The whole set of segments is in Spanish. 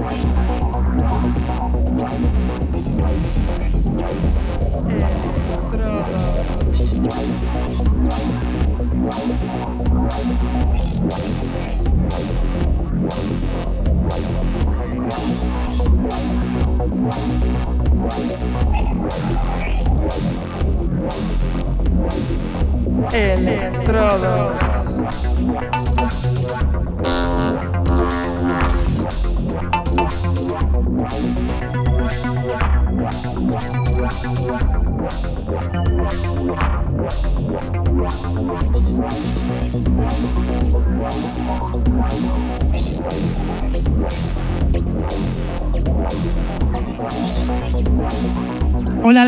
Estrada. Electrodos.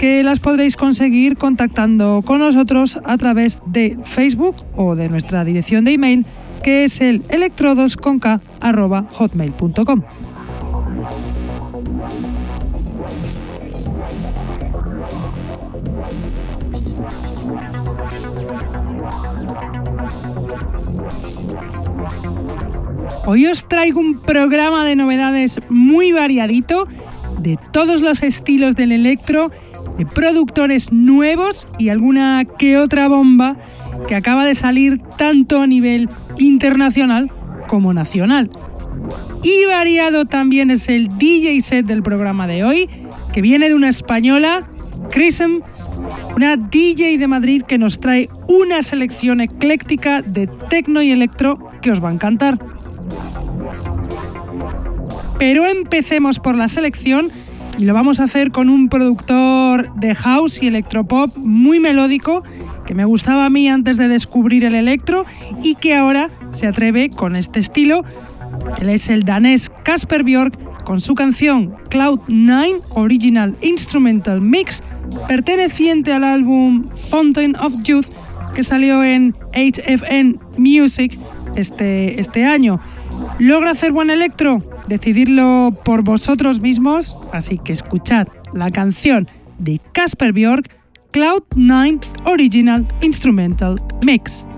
que las podréis conseguir contactando con nosotros a través de Facebook o de nuestra dirección de email que es el electrodosconk.hotmail.com. Hoy os traigo un programa de novedades muy variadito de todos los estilos del electro productores nuevos y alguna que otra bomba que acaba de salir tanto a nivel internacional como nacional. Y variado también es el DJ set del programa de hoy, que viene de una española, Chrism, una DJ de Madrid que nos trae una selección ecléctica de tecno y electro que os va a encantar. Pero empecemos por la selección y lo vamos a hacer con un productor de house y electropop muy melódico que me gustaba a mí antes de descubrir el electro y que ahora se atreve con este estilo. Él es el danés Casper Björk con su canción Cloud9 Original Instrumental Mix perteneciente al álbum Fountain of Youth que salió en HFN Music este, este año. ¿Logra hacer buen electro? Decidirlo por vosotros mismos, así que escuchad la canción de Casper Björk, Cloud9 Original Instrumental Mix.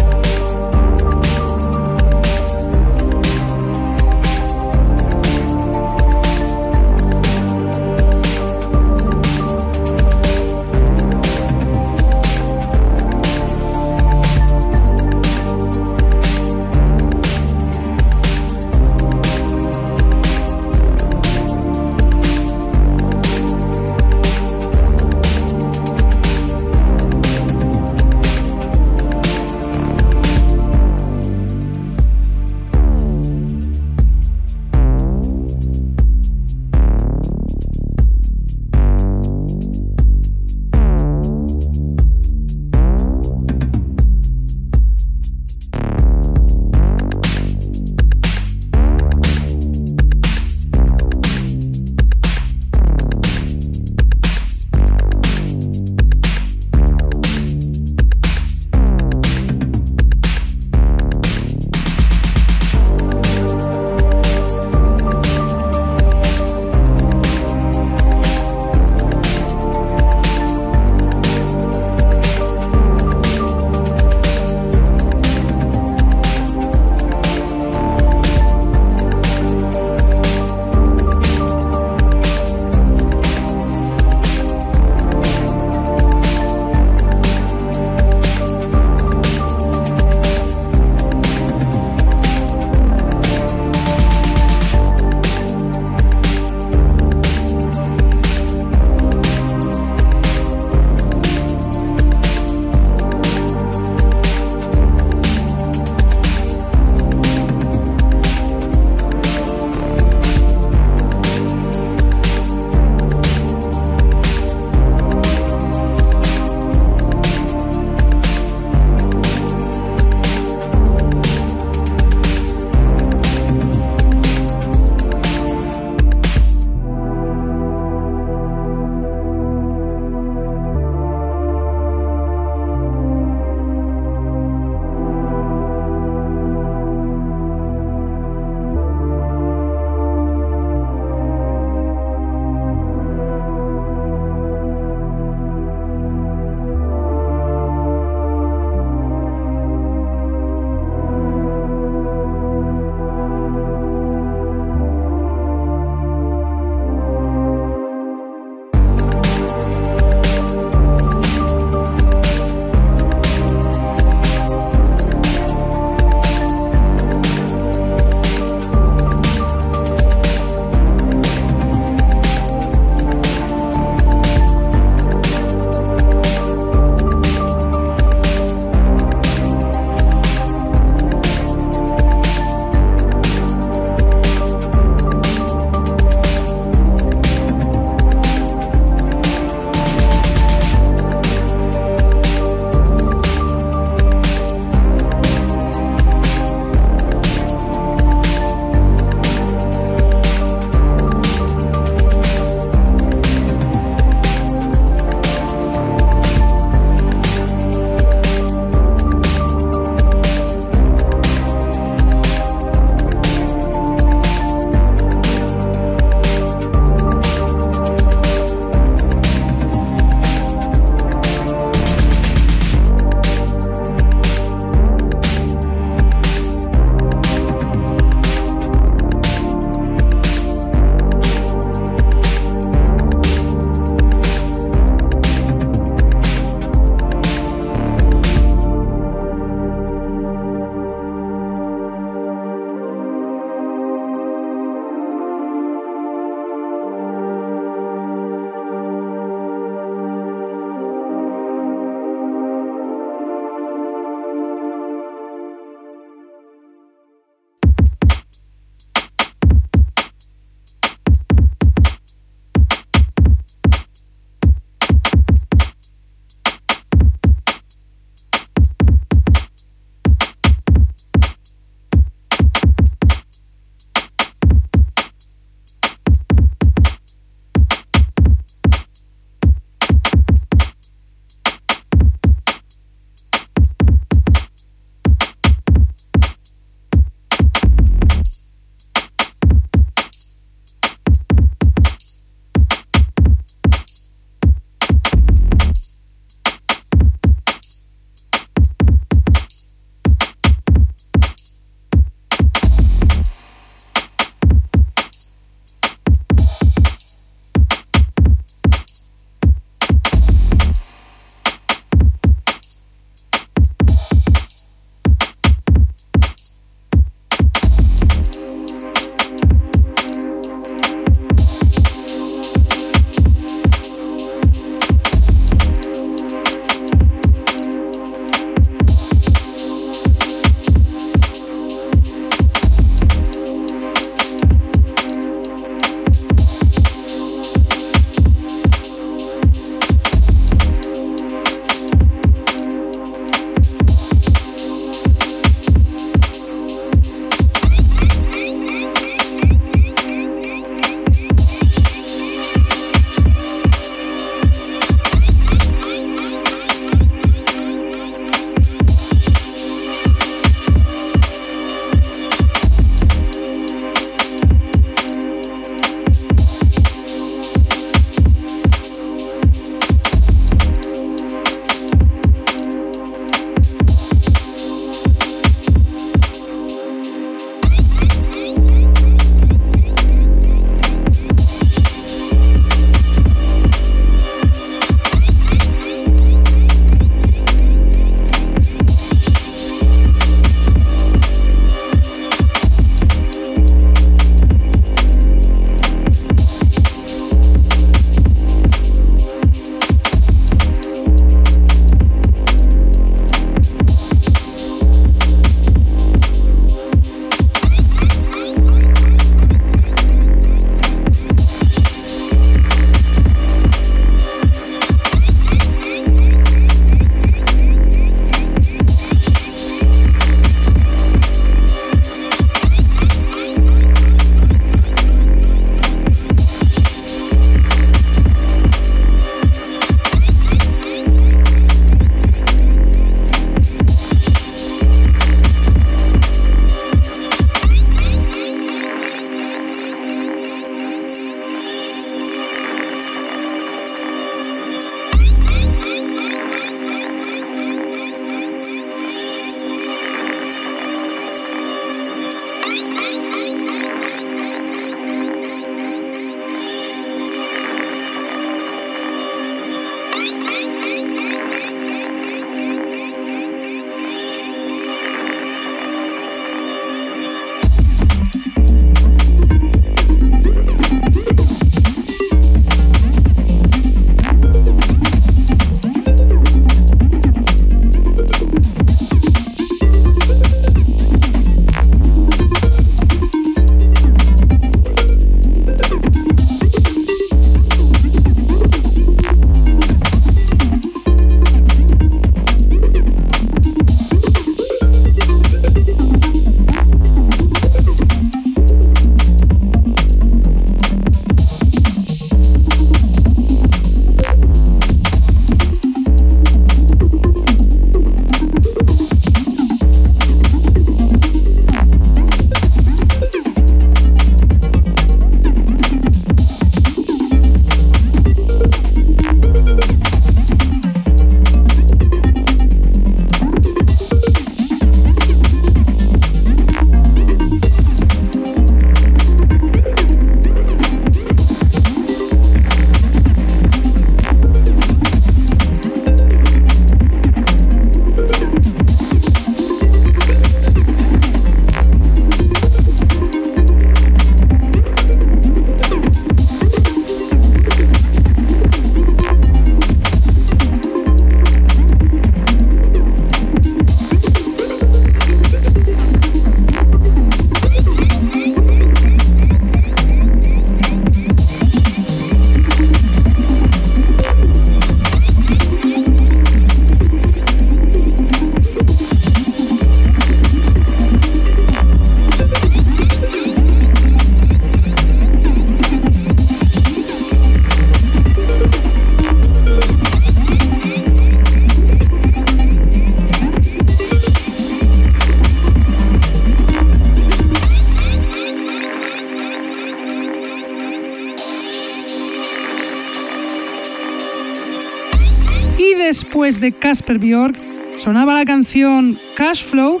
De Casper Bjork, sonaba la canción Cash Flow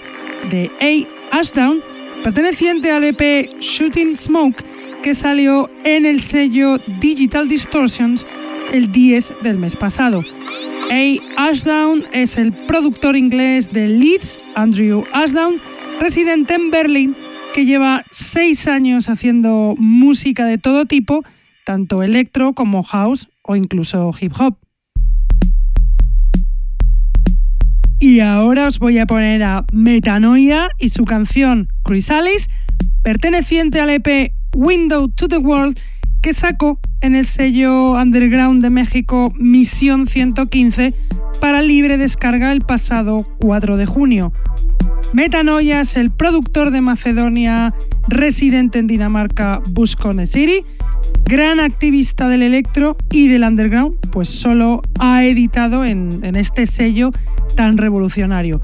de A. Ashdown, perteneciente al EP Shooting Smoke, que salió en el sello Digital Distortions el 10 del mes pasado. A. Ashdown es el productor inglés de Leeds, Andrew Ashdown, residente en Berlín, que lleva seis años haciendo música de todo tipo, tanto electro como house o incluso hip hop. Y ahora os voy a poner a Metanoia y su canción Chrysalis, perteneciente al EP Window to the World, que sacó en el sello underground de México Misión 115 para libre descarga el pasado 4 de junio. Metanoia es el productor de Macedonia residente en Dinamarca Buscone City gran activista del electro y del underground, pues solo ha editado en, este sello tan revolucionario.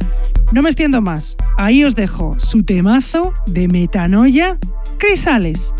No me extiendo más, ahí os dejo su temazo de metanoia, Crisales.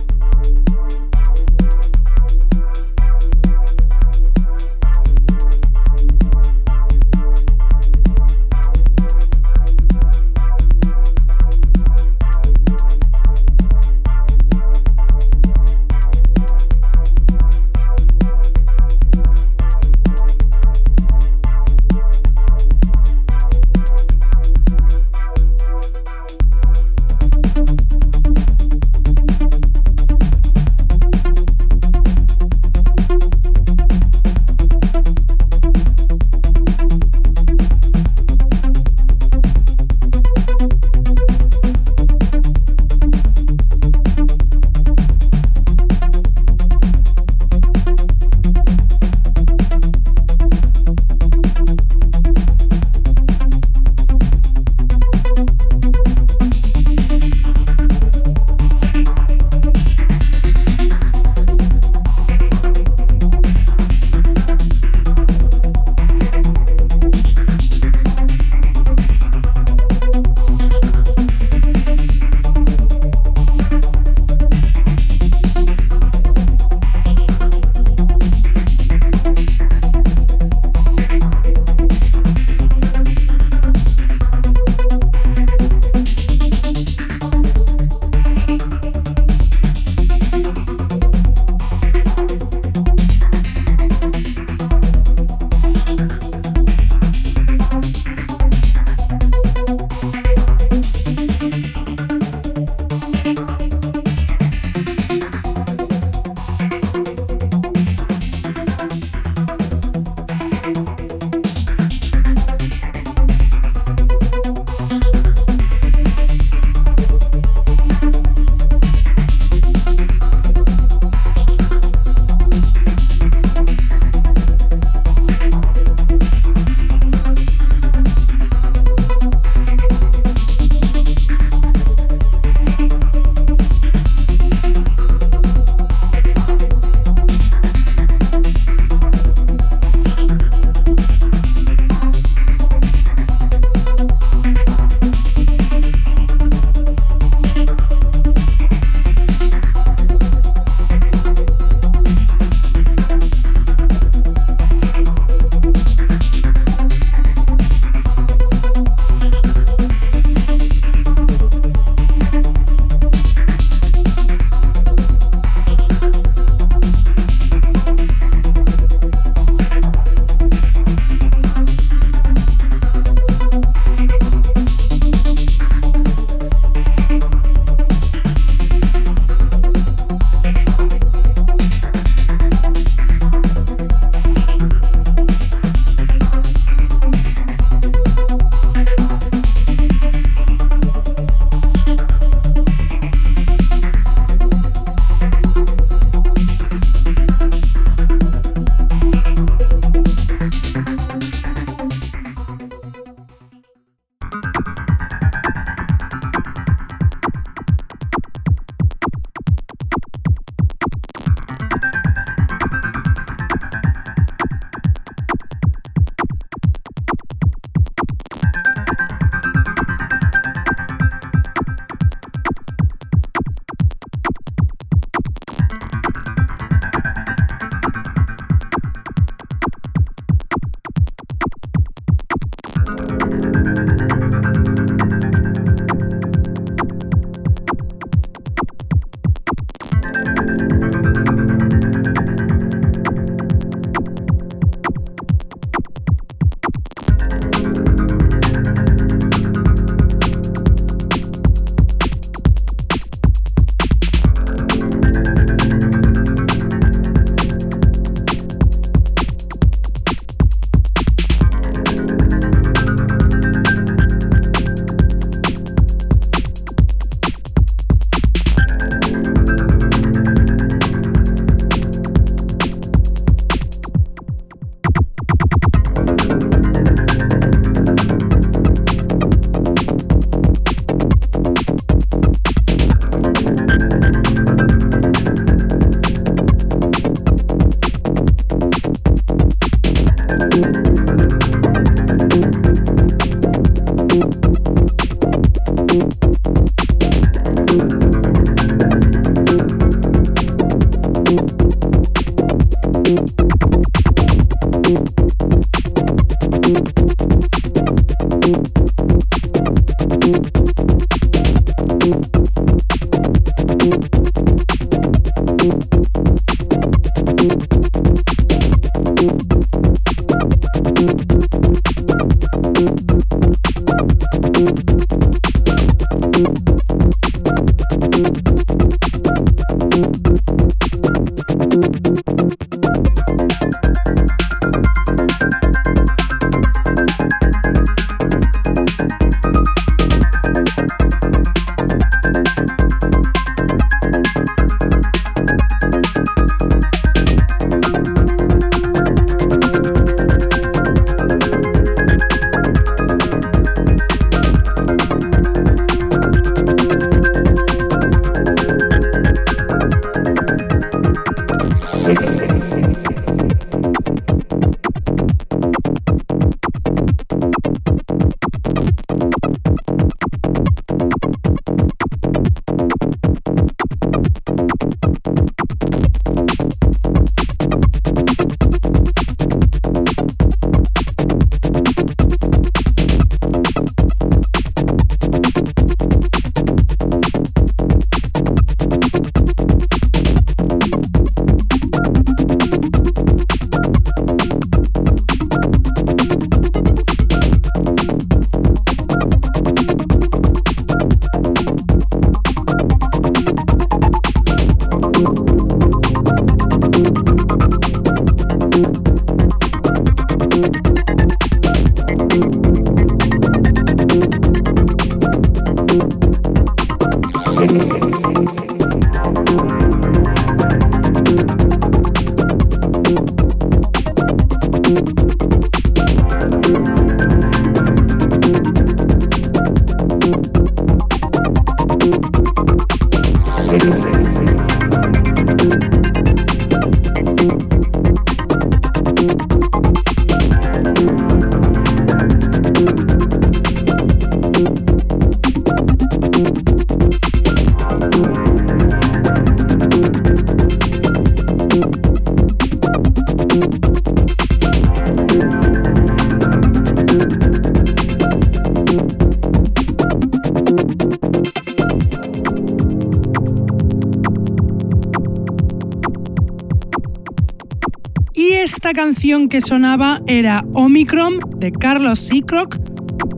Canción que sonaba era Omicron de Carlos Seacrock,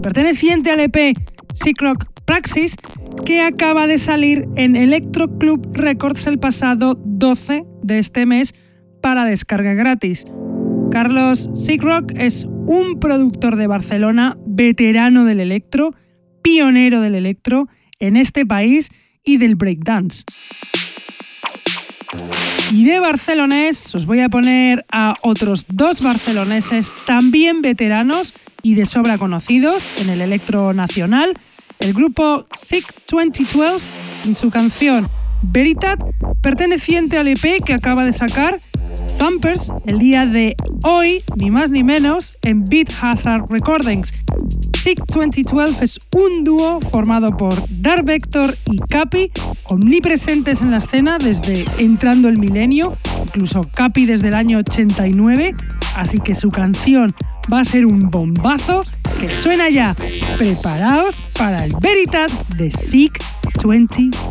perteneciente al EP Seacrock Praxis, que acaba de salir en Electro Club Records el pasado 12 de este mes para descarga gratis. Carlos Seacrock es un productor de Barcelona, veterano del electro, pionero del electro en este país y del breakdance. Y de barcelonés os voy a poner a otros dos barceloneses también veteranos y de sobra conocidos en el electro nacional, el grupo Sick 2012 en su canción Veritat, perteneciente al EP que acaba de sacar Thumpers el día de hoy, ni más ni menos, en Beat Hazard Recordings. Sick 2012 es un dúo formado por Dark Vector y Capi, omnipresentes en la escena desde entrando el milenio, incluso Capi desde el año 89, así que su canción va a ser un bombazo que suena ya. Preparaos para el Veritat de Sick 2012.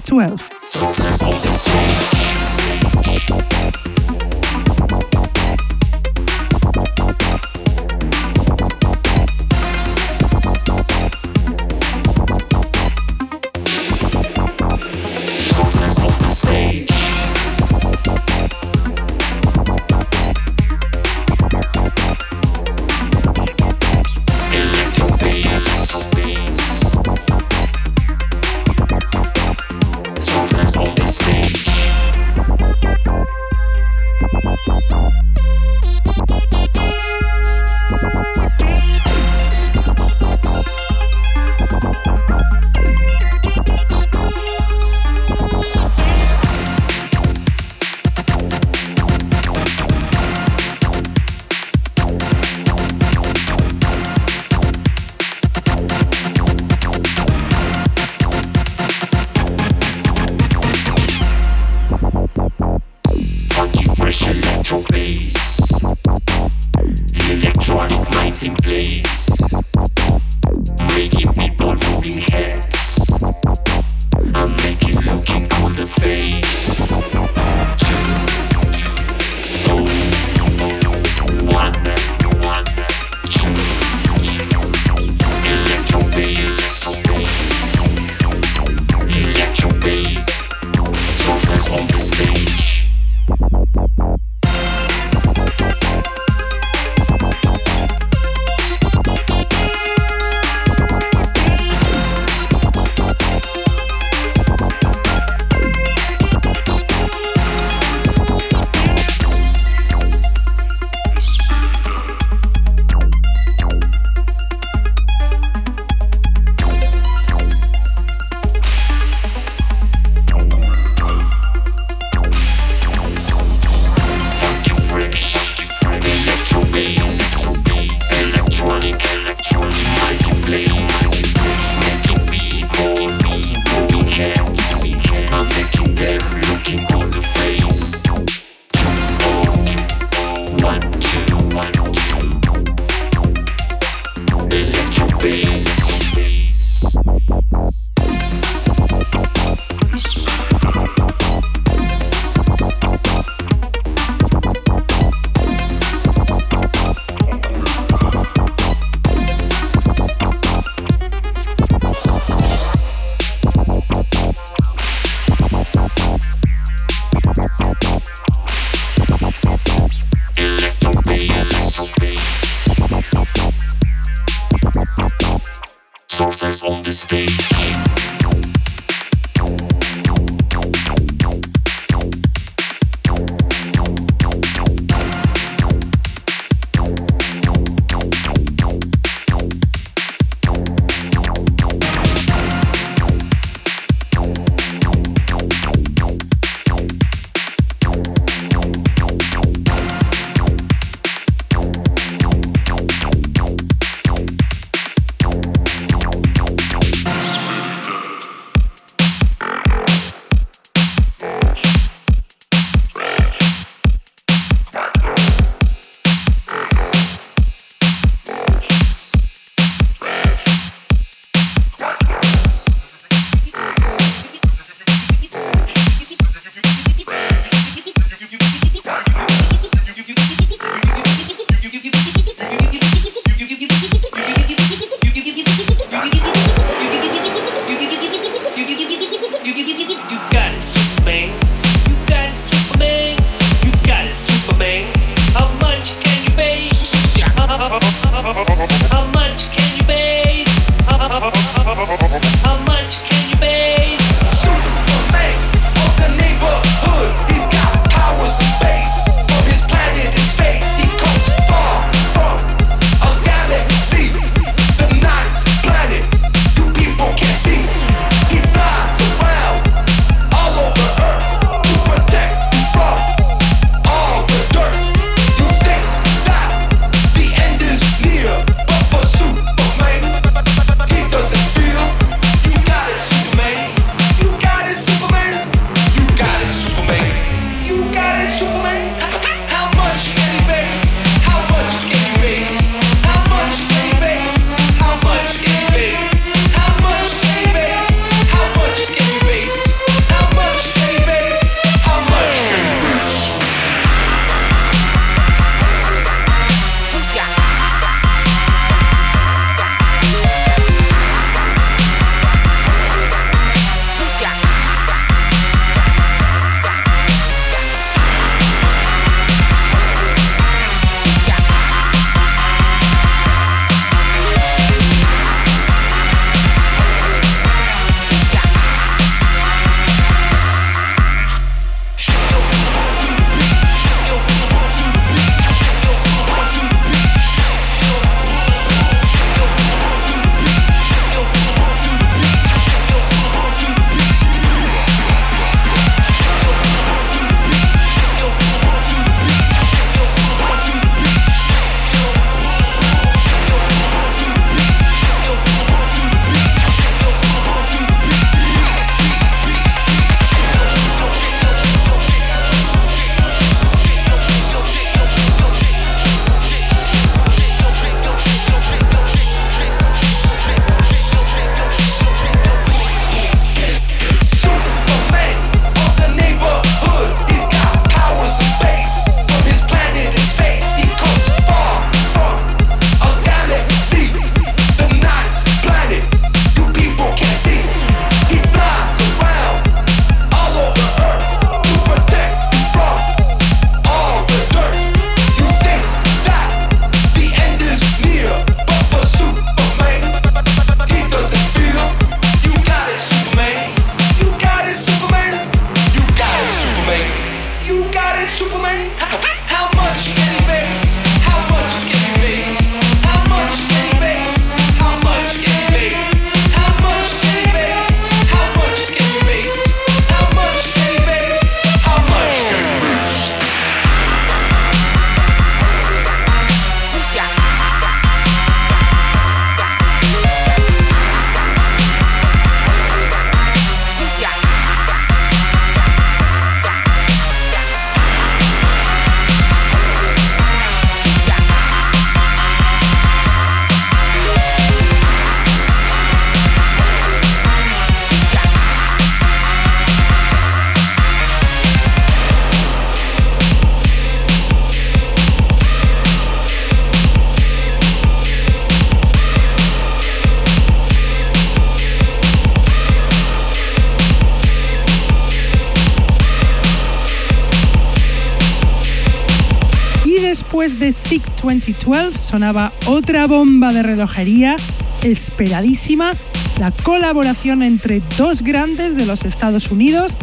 SIG 2012 sonaba otra bomba de relojería esperadísima la colaboración entre dos grandes de los Estados Unidos,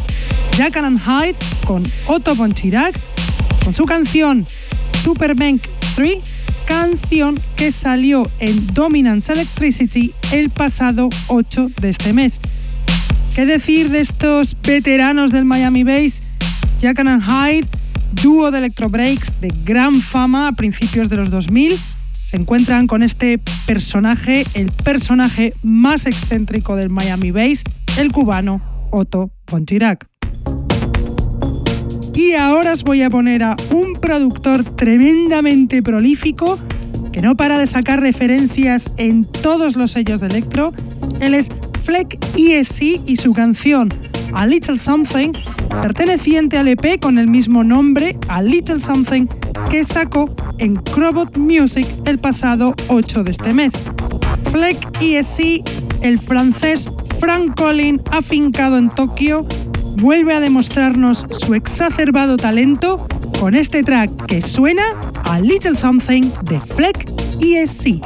Jack and Hyde con Otto von Chirac, con su canción Superbank 3, canción que salió en Dominance Electricity el pasado 8 de este mes. ¿Qué decir de estos veteranos del Miami Bass? Jack and Hyde, dúo de electro breaks de gran fama a principios de los 2000, se encuentran con este personaje, el personaje más excéntrico del Miami Bass, el cubano Otto von Chirac. Y ahora os voy a poner a un productor tremendamente prolífico que no para de sacar referencias en todos los sellos de electro. Él es Fleck ESC y su canción A Little Something, perteneciente al EP con el mismo nombre, A Little Something, que sacó en Crobot Music el pasado 8 de este mes. Fleck ESC, el francés Frank Collin, afincado en Tokio, vuelve a demostrarnos su exacerbado talento con este track que suena a Little Something de Fleck. Esta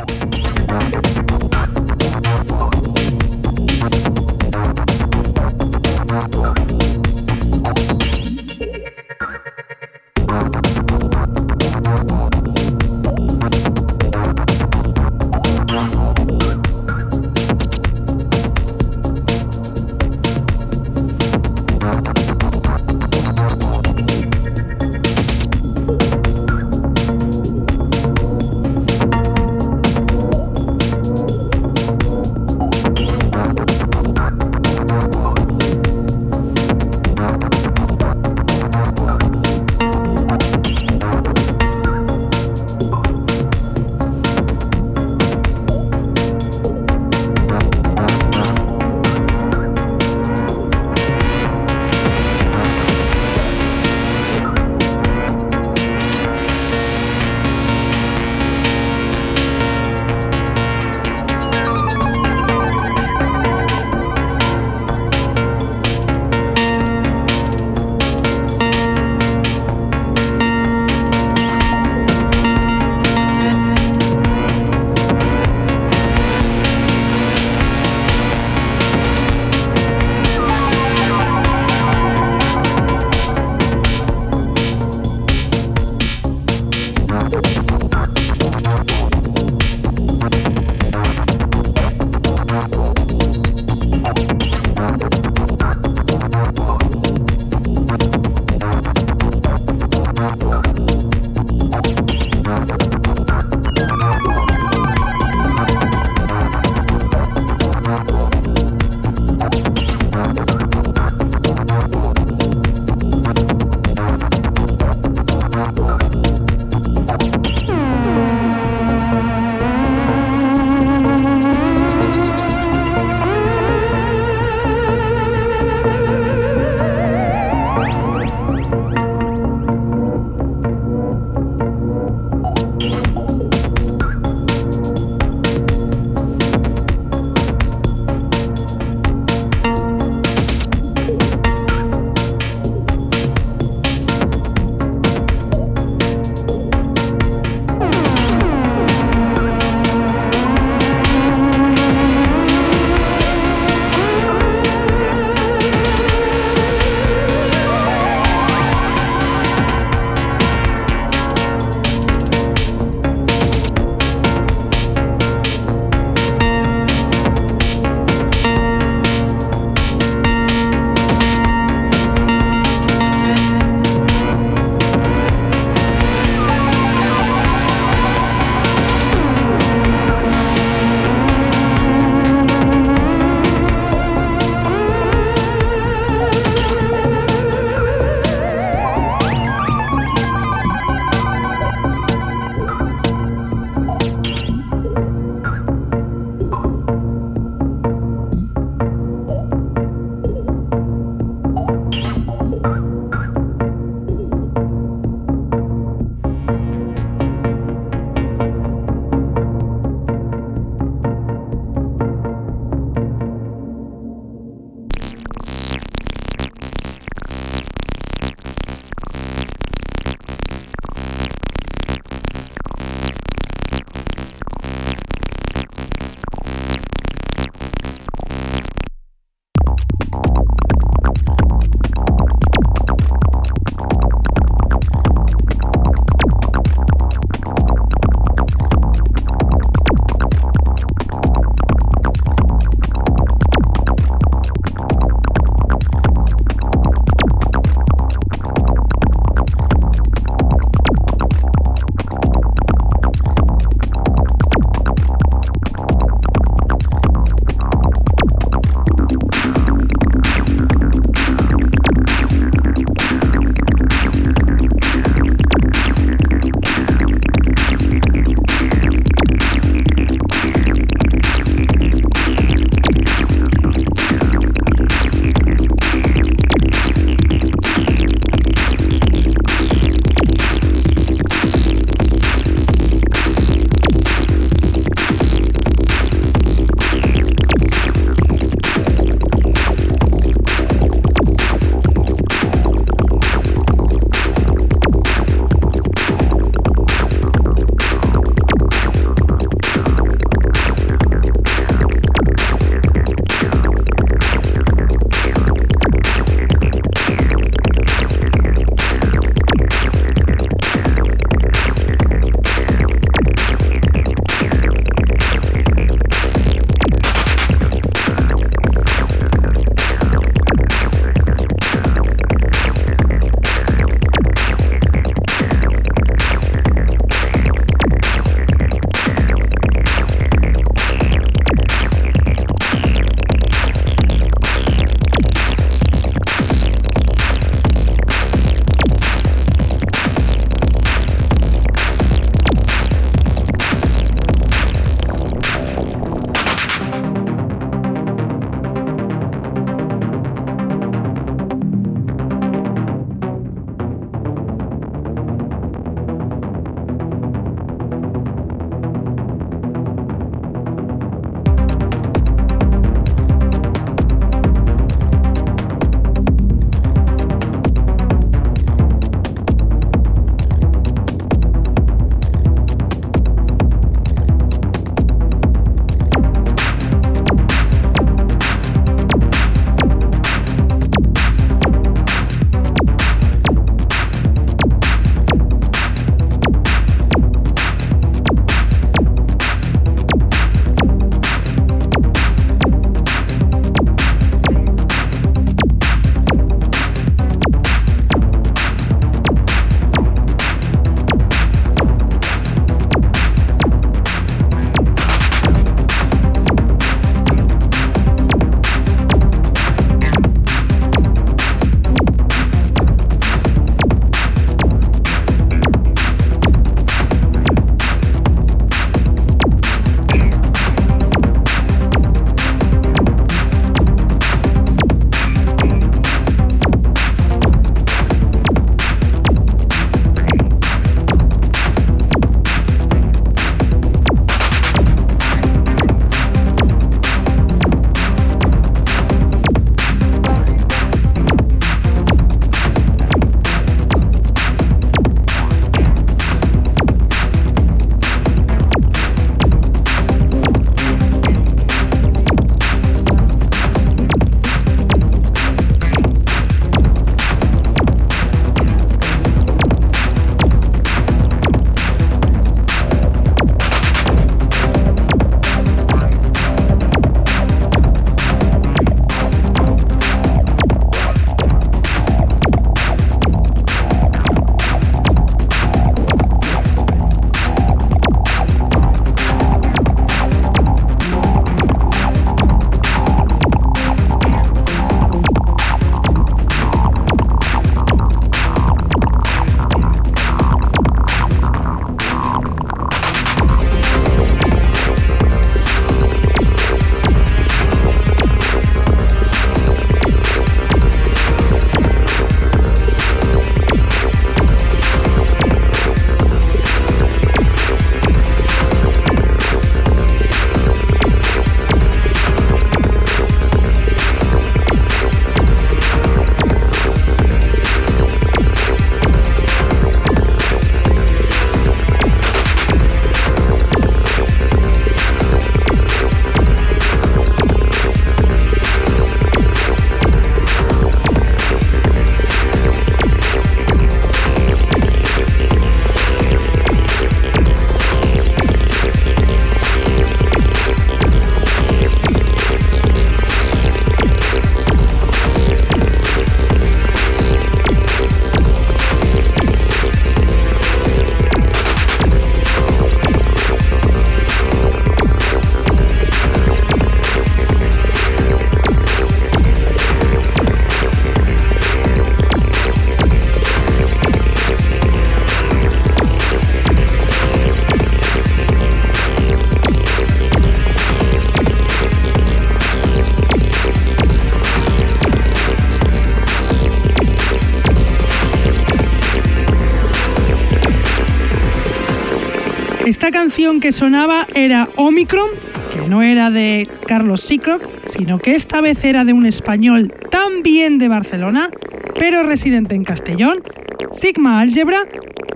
que sonaba era Omicron, que no era de Carlos Seacrock, sino que esta vez era de un español también de Barcelona, pero residente en Castellón, Sigma Algebra,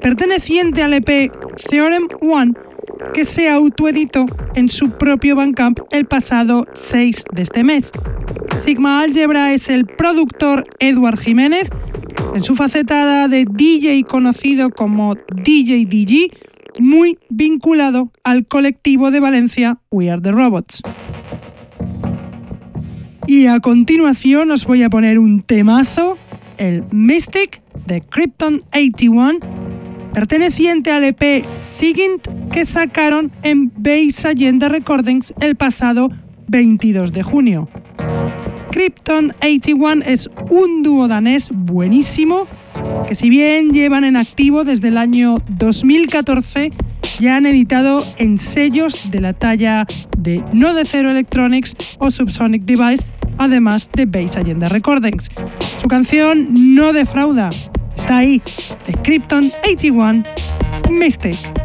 perteneciente al EP Theorem One, que se autoeditó en su propio Bandcamp el pasado 6 de este mes. Sigma Algebra es el productor Edward Jiménez, en su faceta de DJ conocido como DJ DG, muy vinculado al colectivo de Valencia We Are the Robots. Y a continuación os voy a poner un temazo, el Mystic de Krypton 81, perteneciente al EP Sigint que sacaron en Base Allende Recordings el pasado 22 de junio. Krypton 81 es un dúo danés buenísimo que si bien llevan en activo desde el año 2014, ya han editado en sellos de la talla de No de Zero Electronics o Subsonic Device, además de Base Agenda Recordings. Su canción no defrauda, está ahí, de Krypton 81 Mystic.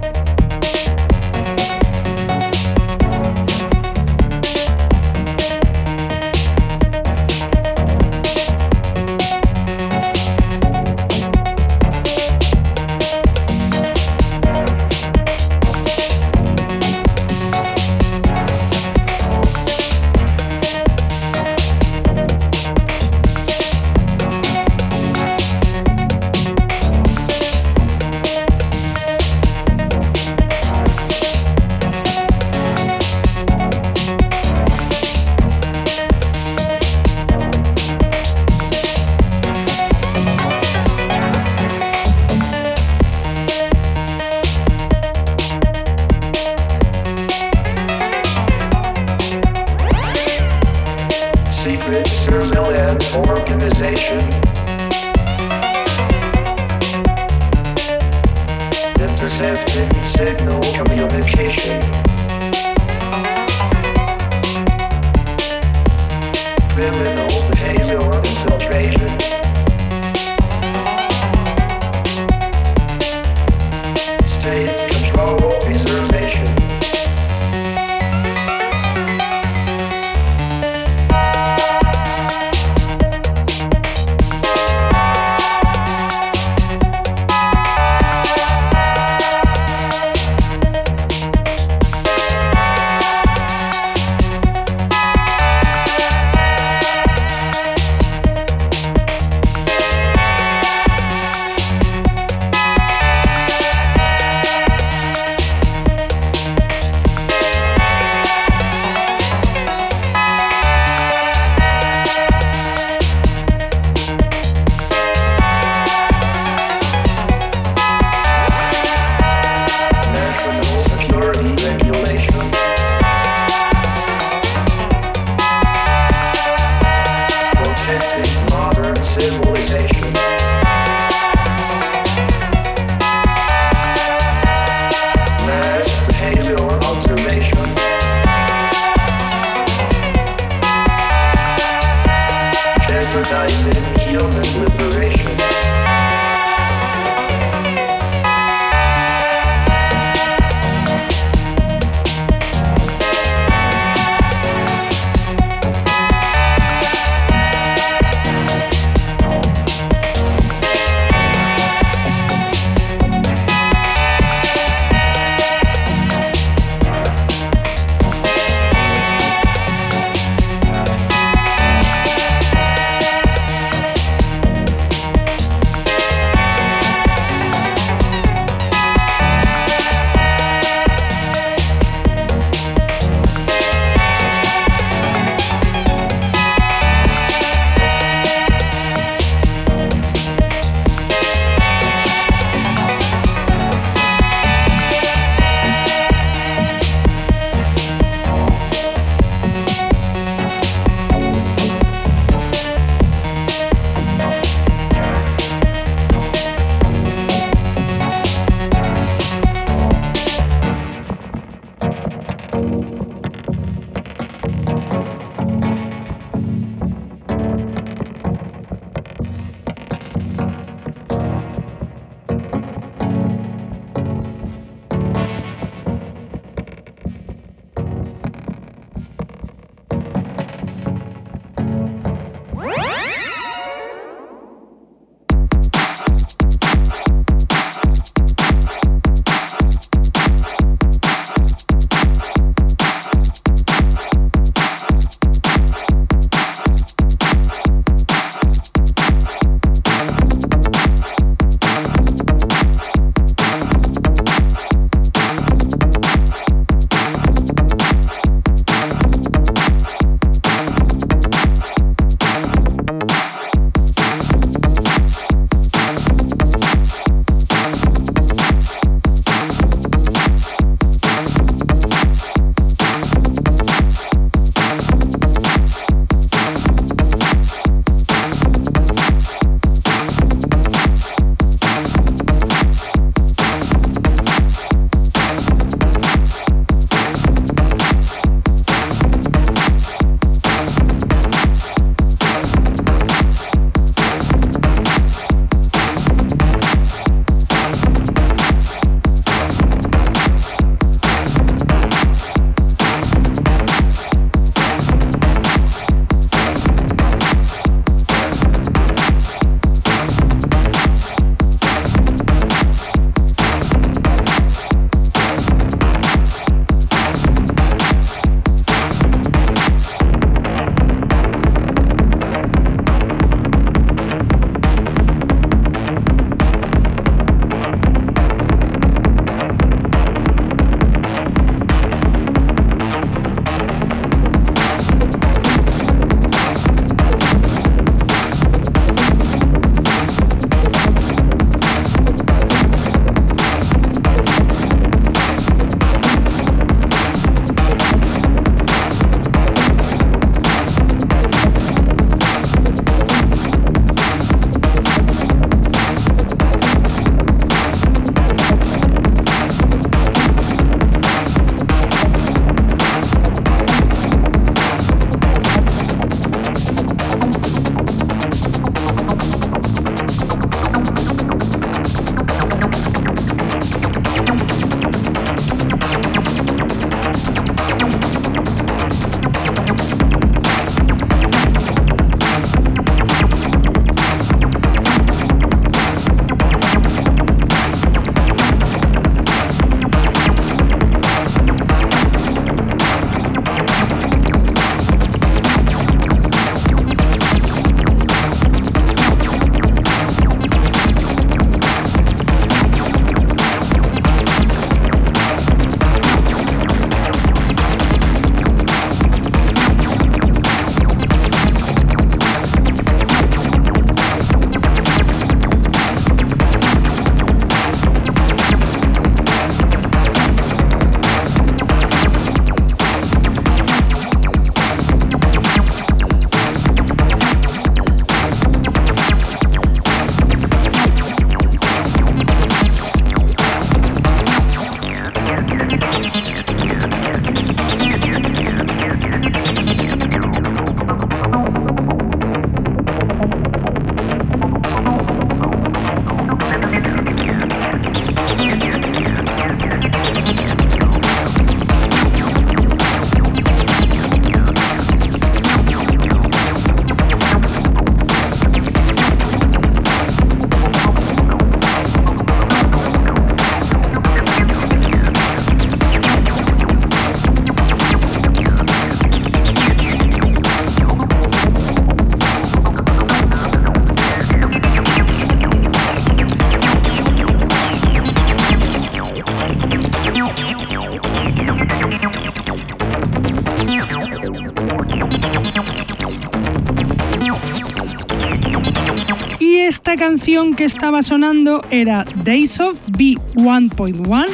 Canción que estaba sonando era Days of B1.1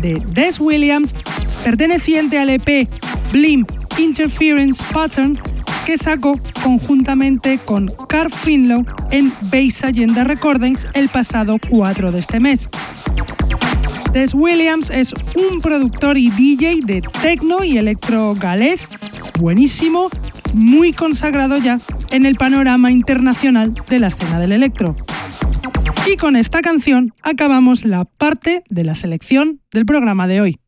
de Des Williams, perteneciente al EP Blimp Interference Pattern que sacó conjuntamente con Carl Finlow en Base Agenda Recordings el pasado 4 de este mes. Des Williams es un productor y DJ de techno y electro galés, buenísimo, muy consagrado ya en el panorama internacional de la escena del electro. Y con esta canción acabamos la parte de la selección del programa de hoy.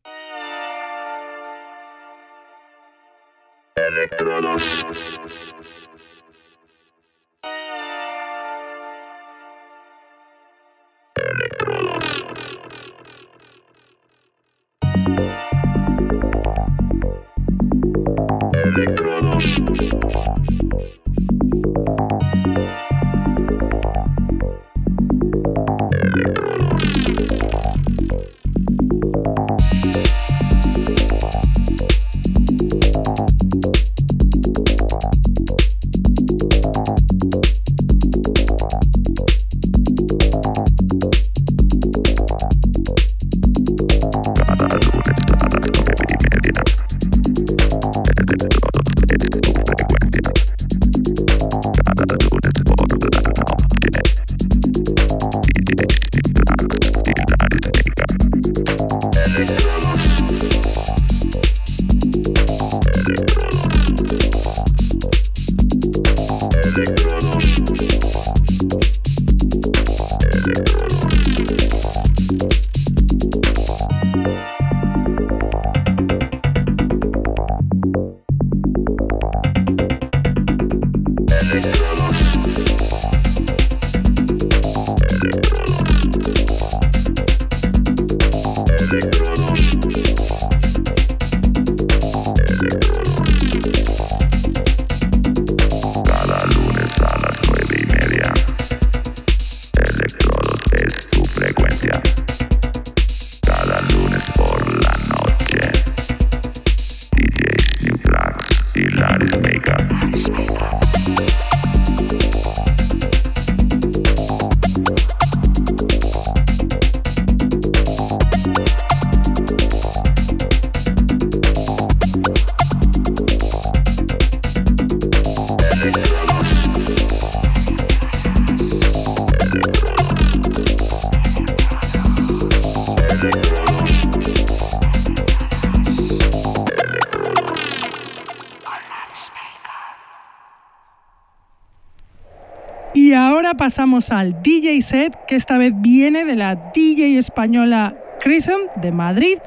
Pasamos al DJ set, que esta vez viene de la DJ española Crism de Madrid.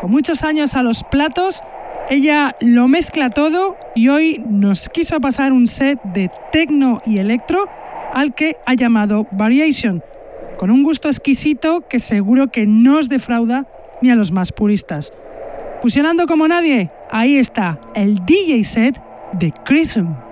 Con muchos años a los platos, ella lo mezcla todo y hoy nos quiso pasar un set de techno y electro al que ha llamado Variation, con un gusto exquisito que seguro que no os defrauda ni a los más puristas. Fusionando como nadie, ahí está el DJ set de Crism.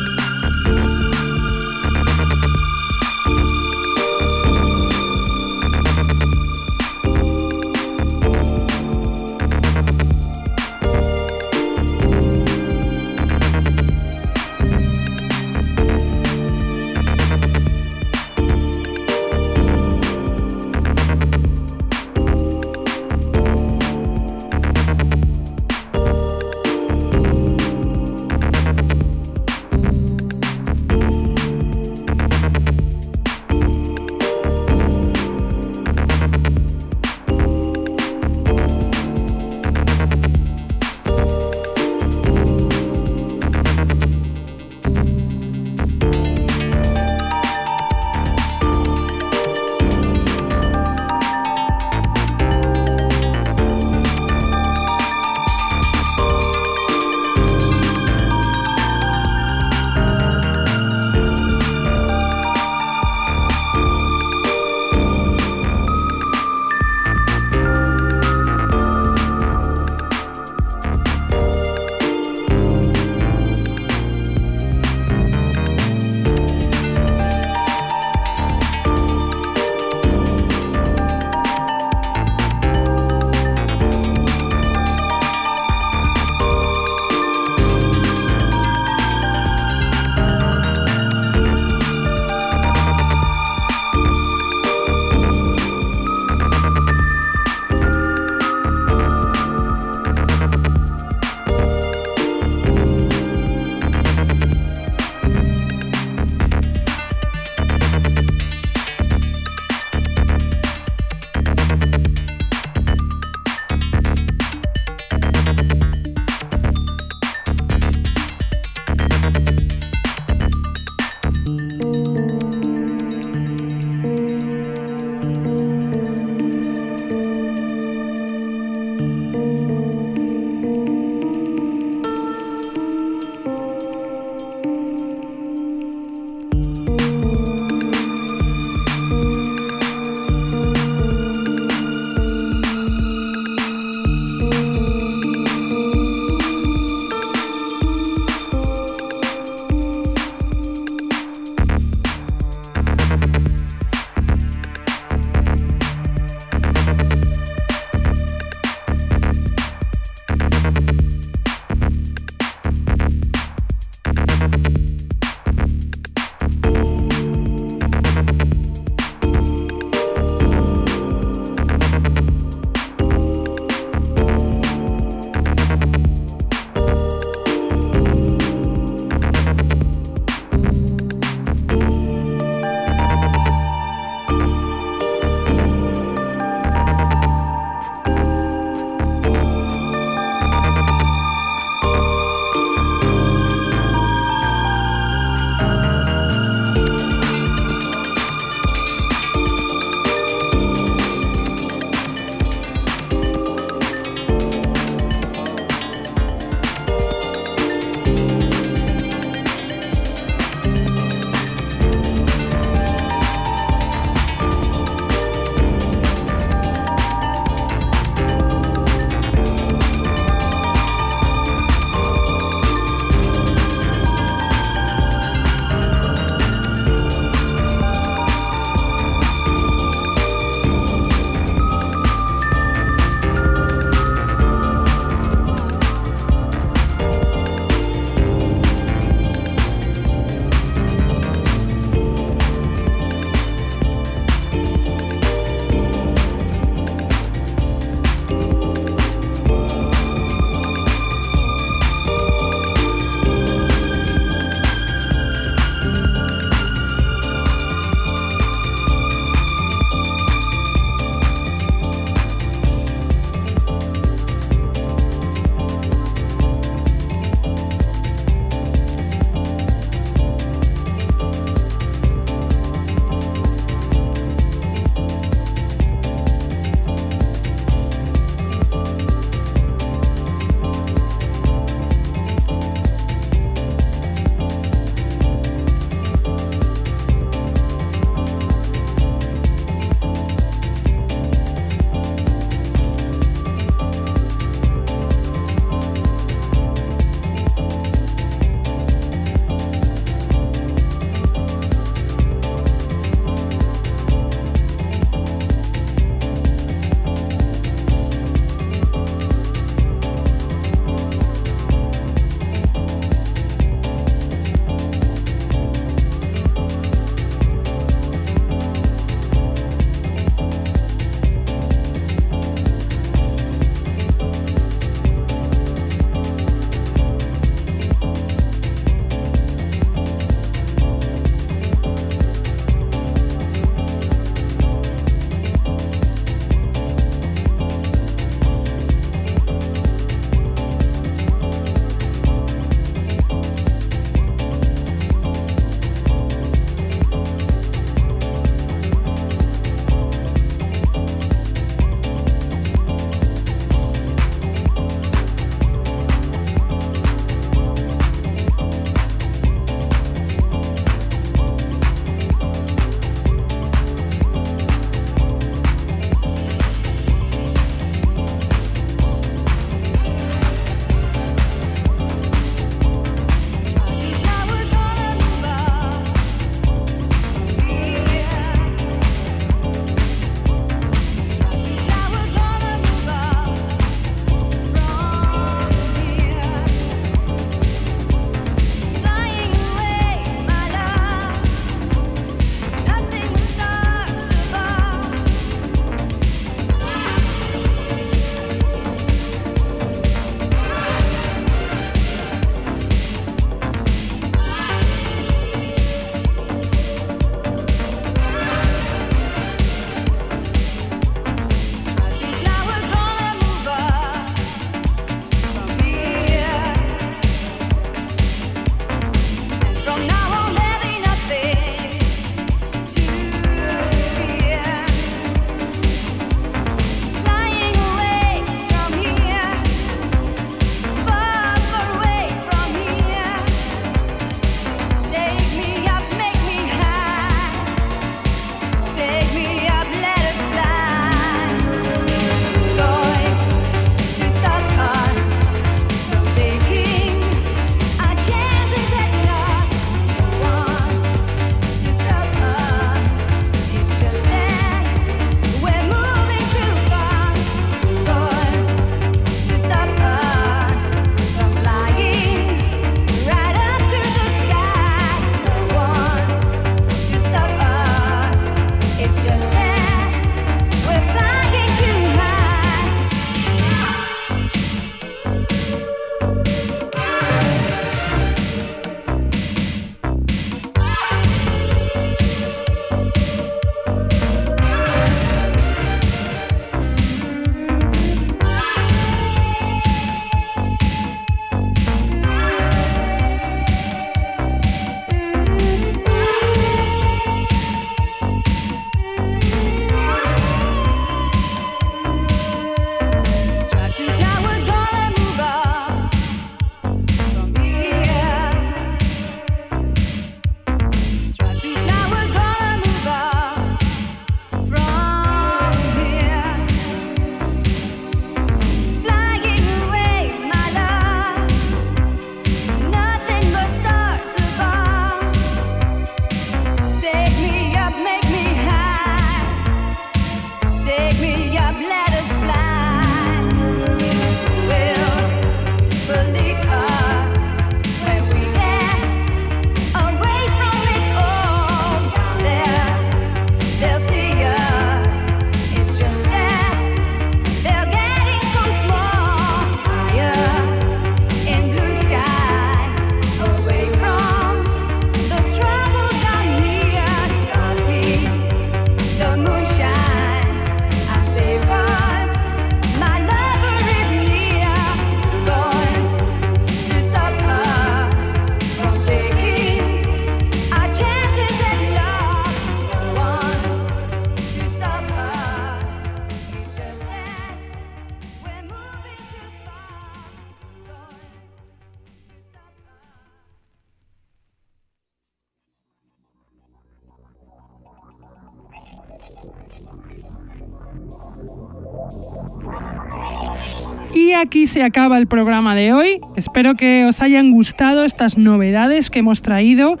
Se acaba el programa de hoy. Espero que os hayan gustado estas novedades que hemos traído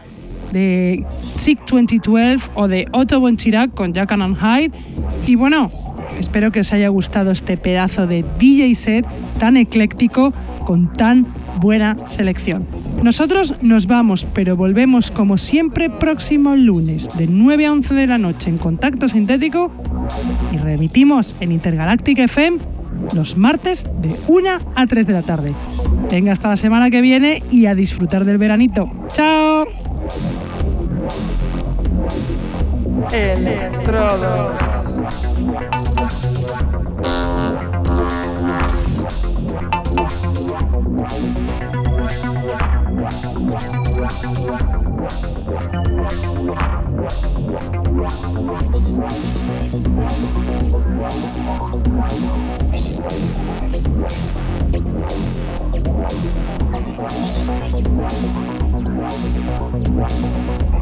de SIG 2012 o de Otto von Chirac con Jack and Hyde. Y bueno, espero que os haya gustado este pedazo de DJ set tan ecléctico con tan buena selección. Nosotros nos vamos, pero volvemos como siempre próximo lunes de 9 a 11 de la noche en Contacto Sintético y remitimos en Intergalactic FM los martes de 1 a 3 de la tarde. Venga, hasta la semana que viene y a disfrutar del veranito. ¡Chao! Electrodos. Wow.